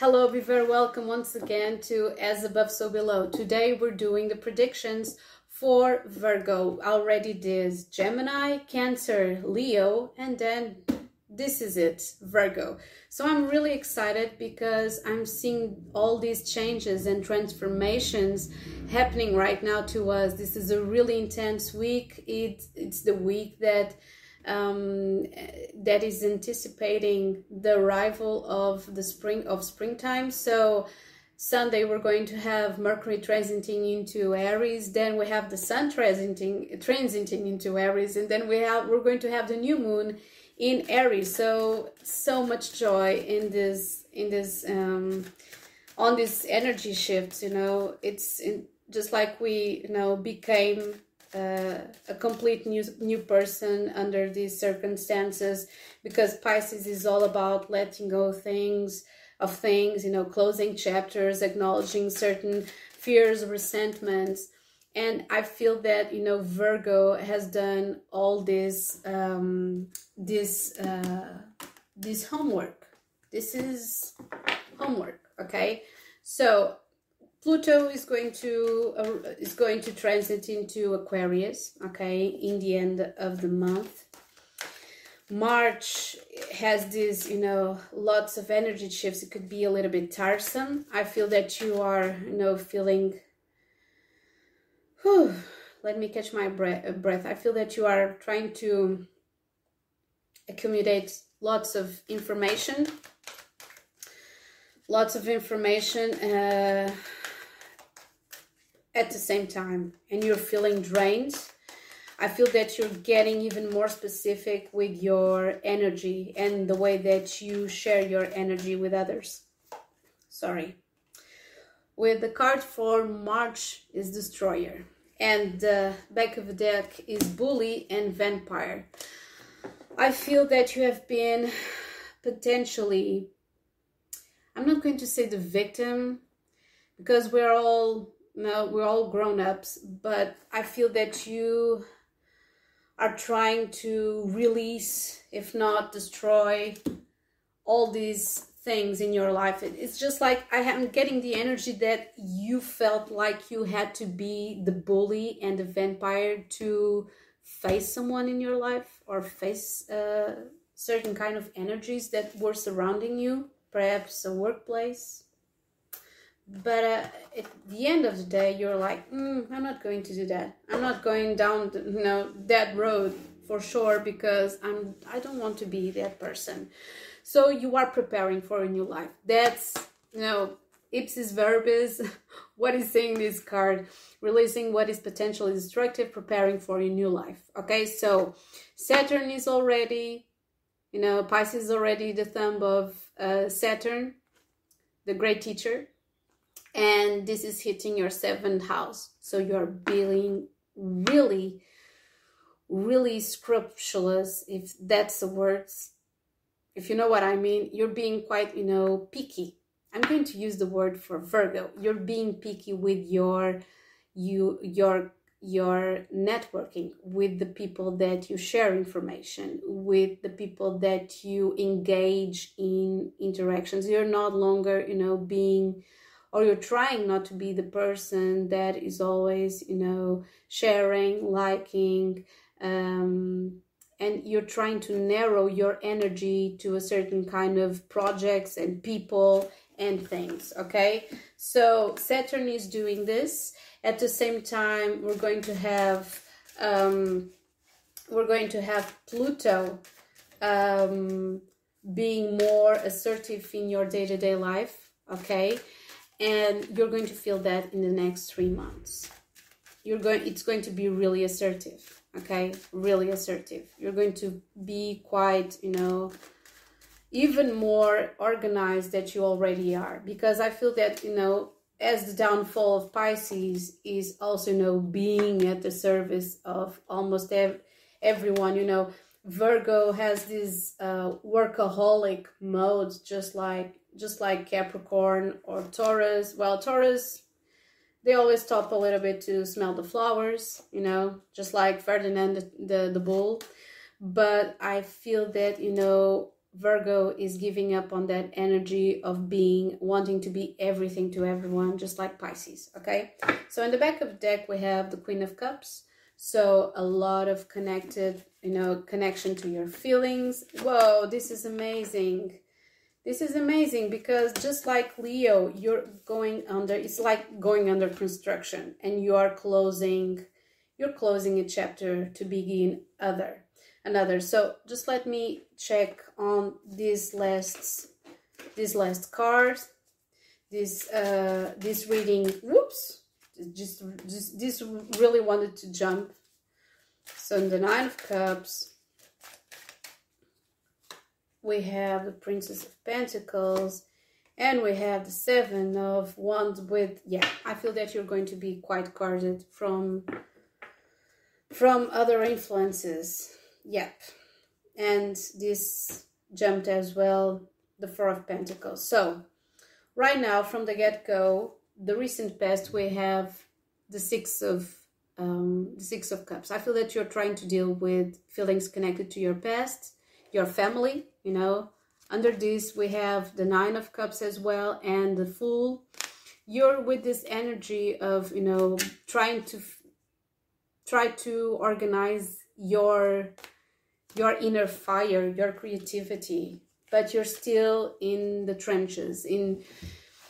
Hello, be very welcome once again to As Above So Below. Today we're doing the predictions for Virgo. Already did Gemini, Cancer, Leo, and then this is it, Virgo. So I'm really excited because I'm seeing all these changes and transformations happening right now to us. This is a really intense week. It, it's the week that um, that is anticipating the arrival of the spring of springtime. So Sunday we're going to have Mercury transiting into Aries. Then we have the Sun transiting transiting into Aries, and then we have we're going to have the new moon in Aries. So so much joy in this in this um, on this energy shift. You know, it's in, just like we you know became uh, a complete new new person under these circumstances because Pisces is all about letting go things of things, you know, closing chapters, acknowledging certain fears, resentments. And I feel that you know Virgo has done all this um, this uh, this homework. This is homework, okay? So Pluto is going to uh, is going to transit into Aquarius, okay, in the end of the month. March has this, you know, lots of energy shifts. It could be a little bit tiresome. I feel that you are, you know, feeling. Whew, let me catch my breath. Breath. I feel that you are trying to accumulate lots of information. Lots of information. Uh, at the same time and you're feeling drained, I feel that you're getting even more specific with your energy and the way that you share your energy with others. Sorry. With the card for March is Destroyer and the back of the deck is Bully and Vampire. I feel that you have been potentially, I'm not going to say the victim because we're all no, we're all grown ups, but I feel that you are trying to release, if not destroy, all these things in your life. It's just like I am getting the energy that you felt like you had to be the bully and the vampire to face someone in your life or face uh, certain kind of energies that were surrounding you, perhaps a workplace, but uh, at the end of the day you're like mm, i'm not going to do that. I'm not going down the, you know that road for sure because i'm i don't want to be that person. So you are preparing for a new life. That's you know ipsis verbis what is saying this card? Releasing what is potentially destructive preparing for a new life. Okay so saturn is already you know pisces is already the thumb of uh, saturn the great teacher and this is hitting your seventh house. So you're being really really scrupulous if that's the words if you know what i mean. You're being quite you know picky. I'm going to use the word for virgo. You're being picky with your you your your networking with the people that you share information with the people that you engage in interactions. You're not longer you know being or you're trying not to be the person that is always you know sharing liking um, and you're trying to narrow your energy to a certain kind of projects and people and things okay? So saturn is doing this. At the same time we're going to have um, we're going to have pluto um, being more assertive in your day-to-day life okay and you're going to feel that in the next three months. You're going it's going to be really assertive okay? Really assertive. You're going to be quite you know even more organized that you already are because i feel that you know as the downfall of pisces is also you know being at the service of almost ev- everyone you know virgo has this uh, workaholic mode just like just like Capricorn or Taurus. Well, Taurus, they always stop a little bit to smell the flowers, you know, just like Ferdinand the, the, the bull. But I feel that, you know, Virgo is giving up on that energy of being wanting to be everything to everyone, just like Pisces. Okay, so in the back of the deck we have the Queen of Cups. So a lot of connected, you know, connection to your feelings. Whoa, this is amazing. This is amazing because just like Leo, you're going under. It's like going under construction, and you are closing. You're closing a chapter to begin other another so just let me check on these last these last cards this uh this reading whoops just just this really wanted to jump so the nine of cups we have the princess of pentacles and we have the seven of wands with yeah i feel that you're going to be quite guarded from from other influences Yep. And this jumped as well, the Four of Pentacles. So, right now, from the get-go, the recent past, we have the Six of um, the Six of Cups. I feel that you're trying to deal with feelings connected to your past, your family, you know. Under this, we have the Nine of Cups as well and the Fool. You're with this energy of, you know, trying to try to organize your your inner fire, your creativity, but you're still in the trenches. In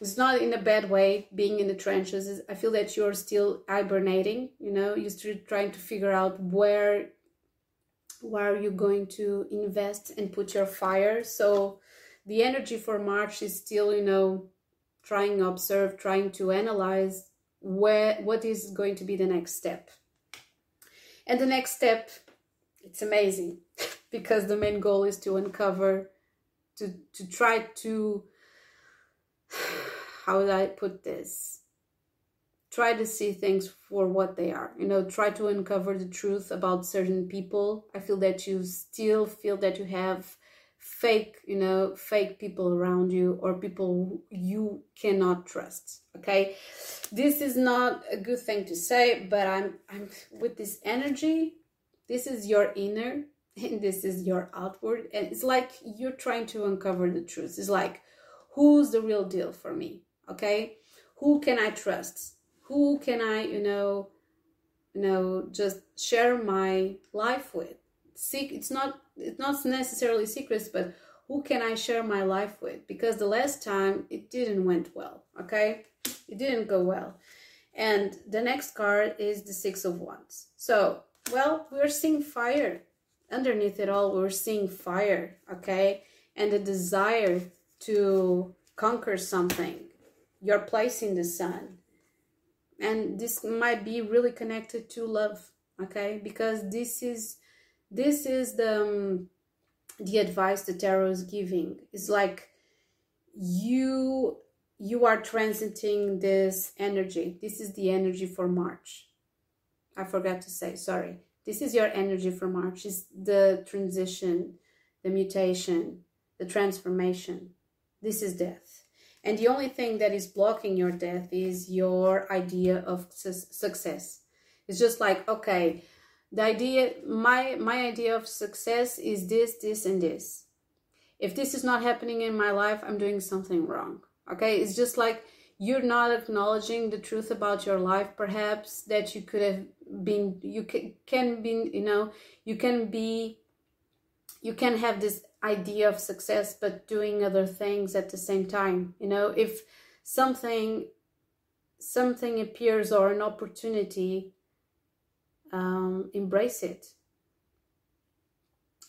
it's not in a bad way being in the trenches. I feel that you're still hibernating. You know, you're still trying to figure out where where you're you going to invest and put your fire. So the energy for March is still, you know, trying to observe, trying to analyze where what is going to be the next step. And the next step it's amazing because the main goal is to uncover to to try to how would I put this try to see things for what they are you know try to uncover the truth about certain people. I feel that you still feel that you have fake you know fake people around you or people you cannot trust okay? This is not a good thing to say but i'm i'm with this energy this is your inner and this is your outward and it's like you're trying to uncover the truth. It's like who's the real deal for me okay? Who can i trust who can i you know you know just share my life with seek it's not it's not necessarily secrets but who can i share my life with because the last time it didn't went well okay it didn't go well and the next card is the six of wands so well, we're seeing fire. Underneath it all, we're seeing fire, okay? And the desire to conquer something, your place in the sun. And this might be really connected to love, okay? Because this is this is the um, the advice the tarot is giving. It's like you you are transiting this energy. This is the energy for March I forgot to say, sorry. This is your energy for March. Is the transition, the mutation, the transformation. This is death. And the only thing that is blocking your death is your idea of su success. It's just like, okay, the idea, my, my idea of success is this, this, and this. If this is not happening in my life, I'm doing something wrong. Okay, it's just like you're not acknowledging the truth about your life perhaps that you could have been you can, can be you know you can be you can have this idea of success but doing other things at the same time you know? If something something appears or an opportunity um, embrace it.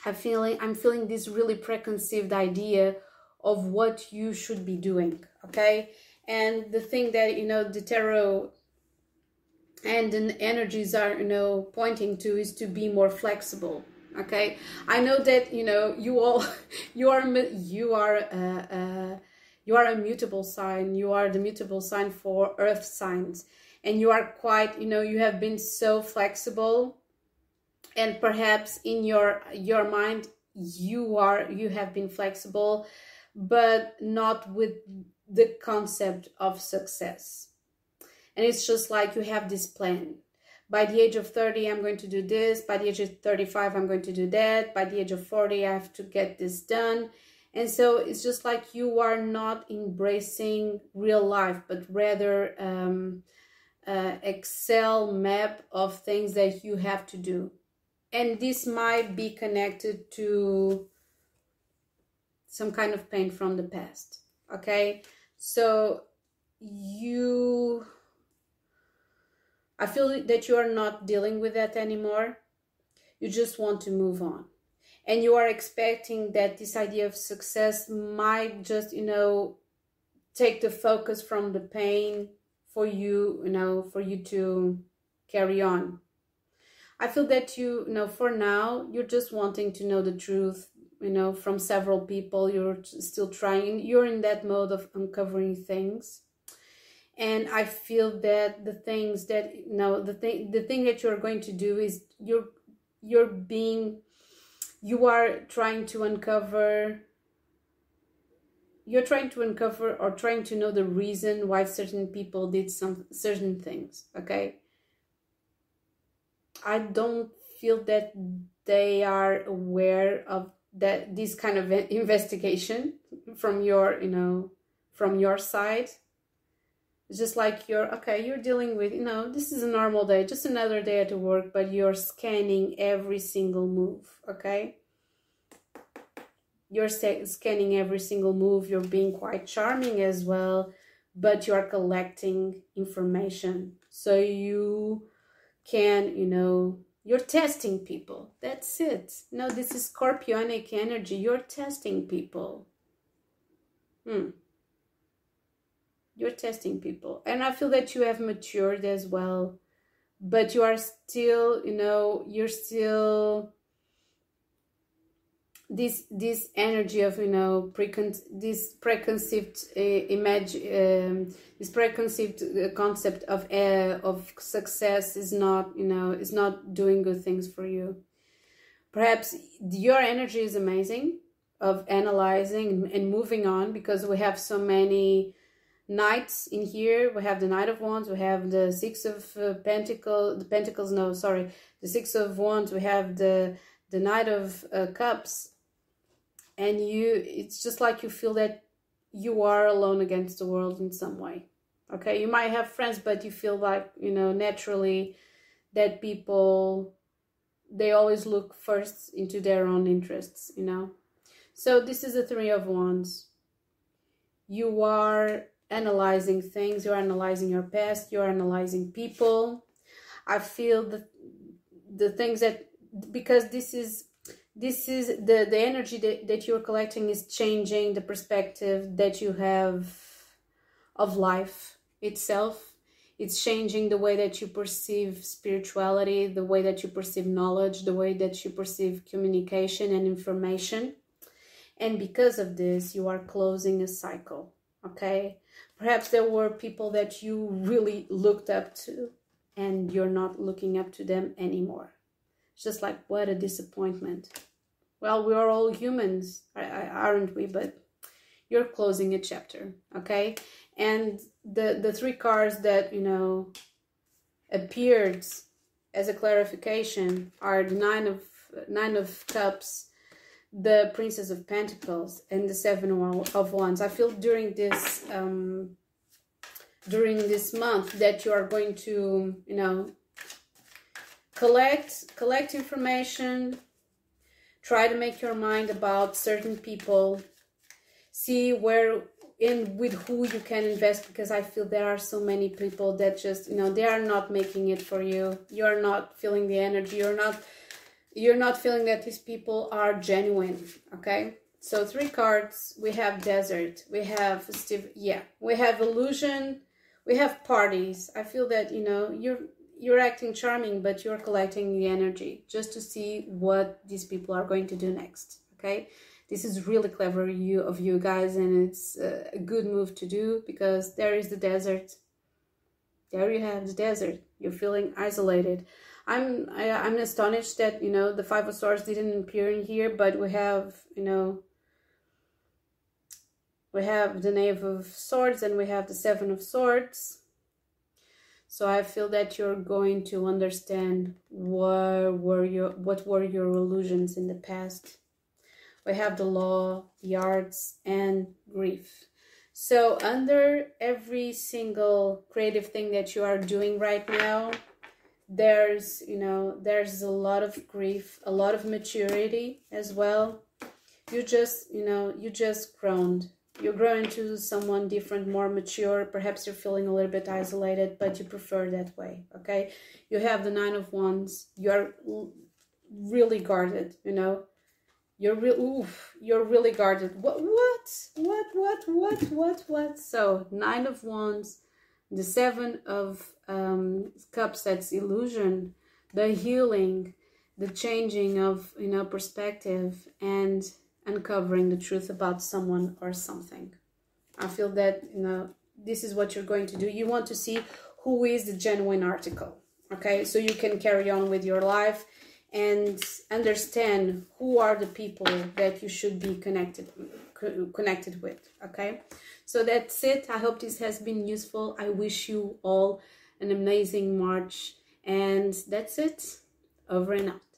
I'm feeling i'm feeling this really preconceived idea of what you should be doing okay? And the thing that you know the tarot and the energies are you know pointing to is to be more flexible okay i know that you know you all you are you are uh, uh, you are a mutable sign you are the mutable sign for earth signs and you are quite you know you have been so flexible and perhaps in your your mind you are you have been flexible but not with the concept of success. And it's just like you have this plan. By the age of 30, I'm going to do this. By the age of 35, I'm going to do that. By the age of 40, I have to get this done. and so it's just like you are not embracing real life but rather um, uh, excel map of things that you have to do and this might be connected to some kind of pain from the past okay so you i feel that you are not dealing with that anymore. You just want to move on. And you are expecting that this idea of success might just you know take the focus from the pain for you you know for you to carry on. I feel that you, you know for now you're just wanting to know the truth you know from several people. You're still trying. You're in that mode of uncovering things and i feel that the things that you know the thing the thing that you're going to do is you're you're being you are trying to uncover you're trying to uncover or trying to know the reason why certain people did some certain things okay? I don't feel that they are aware of that this kind of investigation from your you know from your side it's just like you're okay you're dealing with you know this is a normal day just another day at work but you're scanning every single move okay? You're scanning every single move you're being quite charming as well but you are collecting information. So you can you know you're testing people. That's it. No this is scorpionic energy. You're testing people. Hmm you're testing people. And i feel that you have matured as well but you are still you know you're still this this energy of you know precon this preconceived uh, image um, this preconceived uh, concept of uh, of success is not you know is not doing good things for you. Perhaps your energy is amazing of analyzing and moving on because we have so many knights in here. We have the knight of wands. We have the six of uh, pentacles the pentacles no sorry. The six of wands. We have the the knight of uh, cups. And you it's just like you feel that you are alone against the world in some way. Okay? You might have friends but you feel like you know naturally that people they always look first into their own interests you know? So this is the three of wands. You are analyzing things you're analyzing your past you're analyzing people. I feel the the things that because this is this is the the energy that, that you're collecting is changing the perspective that you have of life itself. It's changing the way that you perceive spirituality the way that you perceive knowledge the way that you perceive communication and information. And because of this you are closing a cycle okay perhaps there were people that you really looked up to and you're not looking up to them anymore it's just like, what a disappointment. Well, we are all humans, aren't we? But you're closing a chapter, okay? And the the three cards that you know appeared as a clarification are the nine of nine of cups, the princess of pentacles, and the seven of wands. I feel during this um, during this month that you are going to you know collect collect information try to make your mind about certain people see where and with who you can invest because i feel there are so many people that just you know they are not making it for you you're not feeling the energy you're not you're not feeling that these people are genuine okay so three cards we have desert we have steve yeah we have illusion we have parties i feel that you know you're you're acting charming, but you're collecting the energy just to see what these people are going to do next. Okay, this is really clever you of you guys, and it's a good move to do because there is the desert. There you have the desert. You're feeling isolated. I'm I, am i am astonished that you know the five of swords didn't appear in here, but we have you know we have the knave of swords and we have the seven of swords so I feel that you're going to understand what were your what were your illusions in the past. we have the law, the arts, and grief. So, under every single creative thing that you are doing right now, there's you know there's a lot of grief, a lot of maturity as well. You just you know you just grown. you're growing to someone different, more mature. Perhaps you're feeling a little bit isolated, but you prefer that way. Okay, you have the nine of wands. You are really guarded. You know you're real oof, you're really guarded. What what? What what what what what? So nine of wands, the seven of um cups, that's illusion, the healing, the changing of you know perspective and uncovering the truth about someone or something. I feel that you know this is what you're going to do. You want to see who is the genuine article. Okay, so you can carry on with your life and understand who are the people that you should be connected connected with okay so that's it. I hope this has been useful. I wish you all an amazing march. And that's it. Over and out